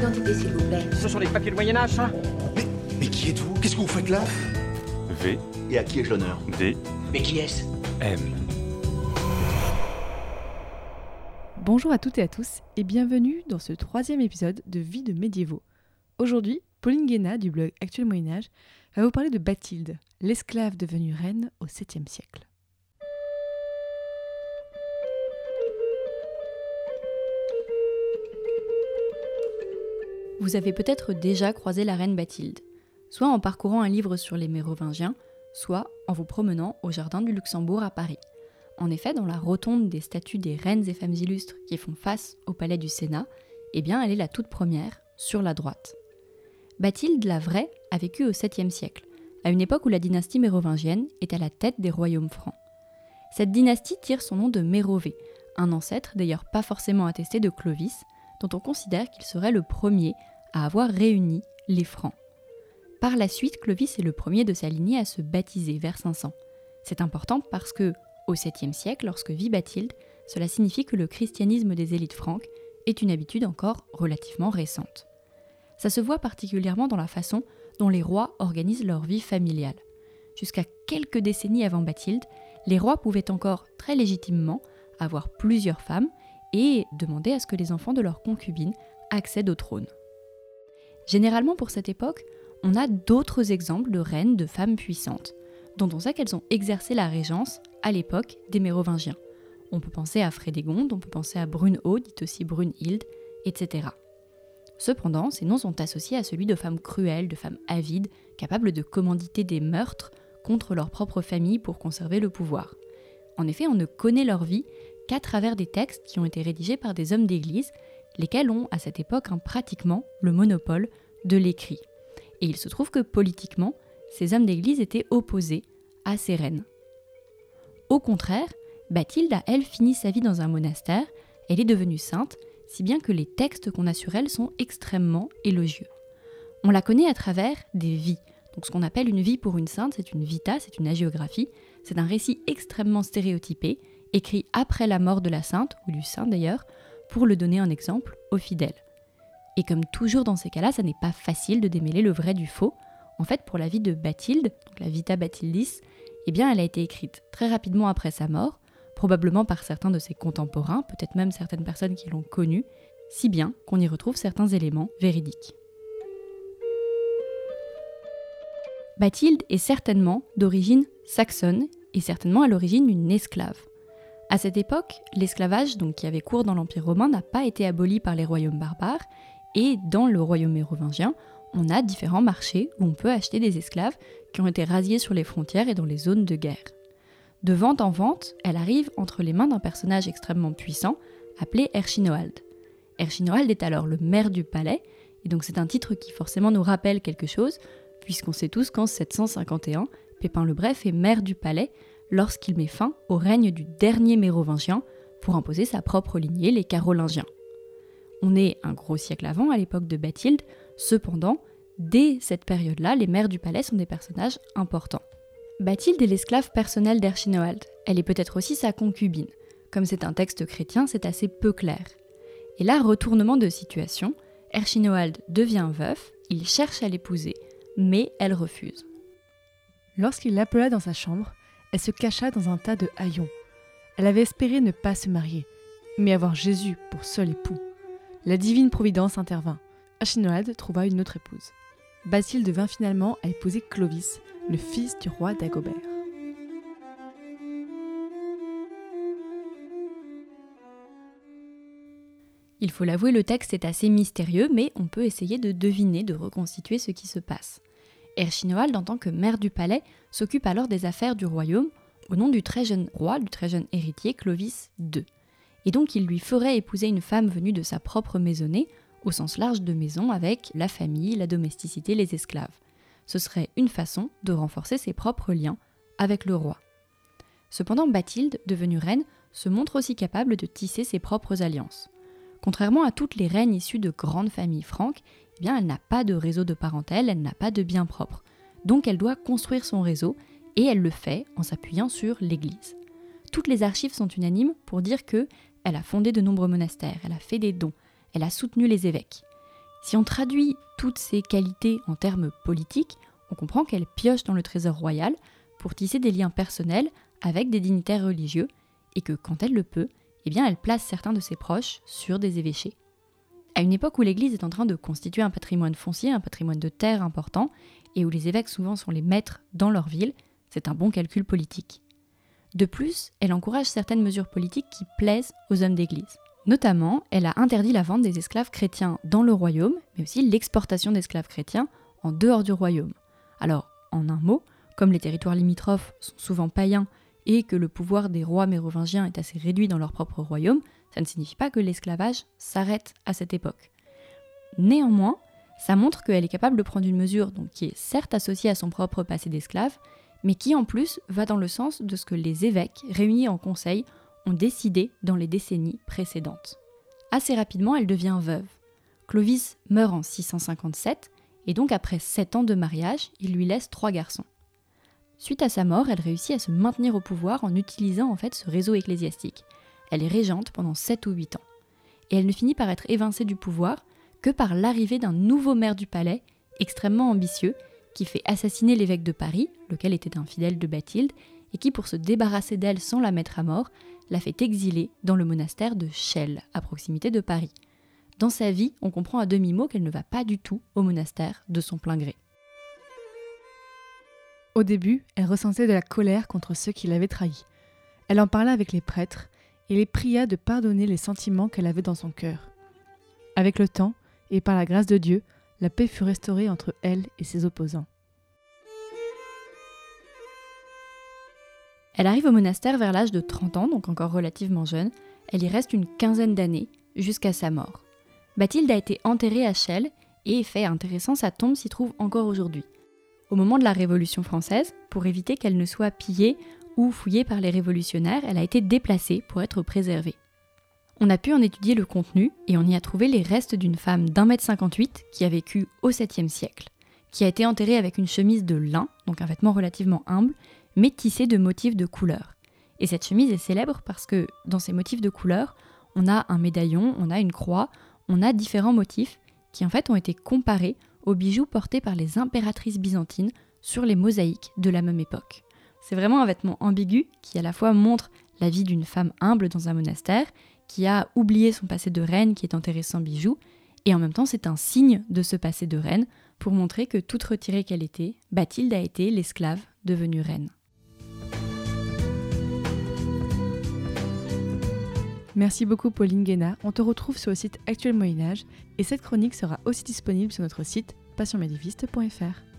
d'identité, s'il vous plaît. Ce sont les papiers de Moyen-Âge, ça Mais, mais qui êtes-vous? Qu'est-ce que vous faites là? V, Et à qui ai-je l'honneur? D, Mais qui est-ce? M. Bonjour à toutes et à tous et bienvenue dans ce troisième épisode de Vie de médiévaux. Aujourd'hui, Pauline Guéna du blog Actuel Moyen-Âge va vous parler de Bathilde, l'esclave devenue reine au 7e siècle. Vous avez peut-être déjà croisé la reine Bathilde, soit en parcourant un livre sur les Mérovingiens, soit en vous promenant au jardin du Luxembourg à Paris. En effet, dans la rotonde des statues des reines et femmes illustres qui font face au palais du Sénat, eh bien, elle est la toute première, sur la droite. Bathilde la vraie a vécu au 7e siècle, à une époque où la dynastie mérovingienne est à la tête des royaumes francs. Cette dynastie tire son nom de Mérové, un ancêtre d'ailleurs pas forcément attesté de Clovis, dont on considère qu'il serait le premier à avoir réuni les Francs. Par la suite, Clovis est le premier de sa lignée à se baptiser vers 500. C'est important parce que, au 7e siècle, lorsque vit Bathilde, cela signifie que le christianisme des élites franques est une habitude encore relativement récente. Ça se voit particulièrement dans la façon dont les rois organisent leur vie familiale. Jusqu'à quelques décennies avant Bathilde, les rois pouvaient encore très légitimement avoir plusieurs femmes et demander à ce que les enfants de leurs concubines accèdent au trône. Généralement pour cette époque, on a d'autres exemples de reines, de femmes puissantes, dont on sait qu'elles ont exercé la régence à l'époque des Mérovingiens. On peut penser à Frédégonde, on peut penser à Brunhilde, dite aussi Brunhilde, etc. Cependant, ces noms sont associés à celui de femmes cruelles, de femmes avides, capables de commanditer des meurtres contre leur propre famille pour conserver le pouvoir. En effet, on ne connaît leur vie qu'à travers des textes qui ont été rédigés par des hommes d'église, lesquels ont à cette époque hein, pratiquement le monopole de l'écrit. Et il se trouve que politiquement, ces hommes d'église étaient opposés à ces reines. Au contraire, Bathilde a, elle, fini sa vie dans un monastère, elle est devenue sainte, si bien que les textes qu'on a sur elle sont extrêmement élogieux. On la connaît à travers des vies. Donc ce qu'on appelle une vie pour une sainte, c'est une vita, c'est une hagiographie, c'est un récit extrêmement stéréotypé, écrit après la mort de la sainte, ou du saint d'ailleurs, pour le donner en exemple aux fidèles. Et comme toujours dans ces cas-là, ça n'est pas facile de démêler le vrai du faux. En fait, pour la vie de Bathilde, la Vita Bathildis, eh bien, elle a été écrite très rapidement après sa mort, probablement par certains de ses contemporains, peut-être même certaines personnes qui l'ont connue, si bien qu'on y retrouve certains éléments véridiques. Bathilde est certainement d'origine saxonne et certainement à l'origine une esclave. À cette époque, l'esclavage, donc qui avait cours dans l'Empire romain, n'a pas été aboli par les royaumes barbares, et dans le royaume mérovingien, on a différents marchés où on peut acheter des esclaves qui ont été rasiés sur les frontières et dans les zones de guerre. De vente en vente, elle arrive entre les mains d'un personnage extrêmement puissant appelé Erchinoald. Erchinoald est alors le maire du palais, et donc c'est un titre qui forcément nous rappelle quelque chose, puisqu'on sait tous qu'en 751, Pépin le Bref est maire du palais lorsqu'il met fin au règne du dernier mérovingien pour imposer sa propre lignée, les Carolingiens. On est un gros siècle avant, à l'époque de Bathilde, cependant, dès cette période-là, les maires du palais sont des personnages importants. Bathilde est l'esclave personnelle d'Erchinoald. Elle est peut-être aussi sa concubine. Comme c'est un texte chrétien, c'est assez peu clair. Et là, retournement de situation, Erchinoald devient veuf, il cherche à l'épouser, mais elle refuse. Lorsqu'il l'appela dans sa chambre, elle se cacha dans un tas de haillons. Elle avait espéré ne pas se marier, mais avoir Jésus pour seul époux. La divine providence intervint. Achinoald trouva une autre épouse. Bathilde vint finalement à épouser Clovis, le fils du roi d'Agobert. Il faut l'avouer, le texte est assez mystérieux, mais on peut essayer de deviner, de reconstituer ce qui se passe. Erchinoald, en tant que maire du palais, s'occupe alors des affaires du royaume au nom du très jeune roi, du très jeune héritier Clovis II. Et donc il lui ferait épouser une femme venue de sa propre maisonnée, au sens large de maison, avec la famille, la domesticité, les esclaves. Ce serait une façon de renforcer ses propres liens avec le roi. Cependant, Bathilde, devenue reine, se montre aussi capable de tisser ses propres alliances. Contrairement à toutes les reines issues de grandes familles franques, eh bien, elle n'a pas de réseau de parentèle, elle n'a pas de biens propres. Donc elle doit construire son réseau et elle le fait en s'appuyant sur l'Église. Toutes les archives sont unanimes pour dire que elle a fondé de nombreux monastères, elle a fait des dons, elle a soutenu les évêques. Si on traduit toutes ces qualités en termes politiques, on comprend qu'elle pioche dans le trésor royal pour tisser des liens personnels avec des dignitaires religieux et que quand elle le peut, eh bien elle place certains de ses proches sur des évêchés. À une époque où l'Église est en train de constituer un patrimoine foncier, un patrimoine de terre important, et où les évêques souvent sont les maîtres dans leur ville, c'est un bon calcul politique. De plus, elle encourage certaines mesures politiques qui plaisent aux hommes d'Église. Notamment, elle a interdit la vente des esclaves chrétiens dans le royaume, mais aussi l'exportation d'esclaves chrétiens en dehors du royaume. Alors, en un mot, comme les territoires limitrophes sont souvent païens et que le pouvoir des rois mérovingiens est assez réduit dans leur propre royaume, ça ne signifie pas que l'esclavage s'arrête à cette époque. Néanmoins, ça montre qu'elle est capable de prendre une mesure qui est certes associée à son propre passé d'esclave, mais qui en plus va dans le sens de ce que les évêques, réunis en conseil, ont décidé dans les décennies précédentes. Assez rapidement, elle devient veuve. Clovis meurt en 657, et donc après sept ans de mariage, il lui laisse trois garçons. Suite à sa mort, elle réussit à se maintenir au pouvoir en utilisant en fait ce réseau ecclésiastique. Elle est régente pendant 7 ou 8 ans. Et elle ne finit par être évincée du pouvoir que par l'arrivée d'un nouveau maire du palais, extrêmement ambitieux, qui fait assassiner l'évêque de Paris, lequel était un fidèle de Bathilde, et qui, pour se débarrasser d'elle sans la mettre à mort, l'a fait exiler dans le monastère de Chelles, à proximité de Paris. Dans sa vie, on comprend à demi-mot qu'elle ne va pas du tout au monastère de son plein gré. Au début, elle ressentait de la colère contre ceux qui l'avaient trahie. Elle en parla avec les prêtres et les pria de pardonner les sentiments qu'elle avait dans son cœur. Avec le temps, et par la grâce de Dieu, la paix fut restaurée entre elle et ses opposants. Elle arrive au monastère vers l'âge de 30 ans, donc encore relativement jeune. Elle y reste une quinzaine d'années, jusqu'à sa mort. Bathilde a été enterrée à Chelles, et fait intéressant, sa tombe s'y trouve encore aujourd'hui. Au moment de la Révolution française, pour éviter qu'elle ne soit pillée ou fouillée par les révolutionnaires, elle a été déplacée pour être préservée. On a pu en étudier le contenu et on y a trouvé les restes d'une femme d'un mètre 58 qui a vécu au 7e siècle, qui a été enterrée avec une chemise de lin, donc un vêtement relativement humble, mais tissé de motifs de couleur. Et cette chemise est célèbre parce que dans ces motifs de couleur, on a un médaillon, on a une croix, on a différents motifs qui en fait ont été comparés aux bijoux portés par les impératrices byzantines sur les mosaïques de la même époque. C'est vraiment un vêtement ambigu qui à la fois montre la vie d'une femme humble dans un monastère qui a oublié son passé de reine qui est enterrée sans bijoux, et en même temps c'est un signe de ce passé de reine pour montrer que toute retirée qu'elle était, Bathilde a été l'esclave devenue reine. Merci beaucoup Pauline Guéna. On te retrouve sur le site Actuel Moyen Âge et cette chronique sera aussi disponible sur notre site passionmédiviste.fr.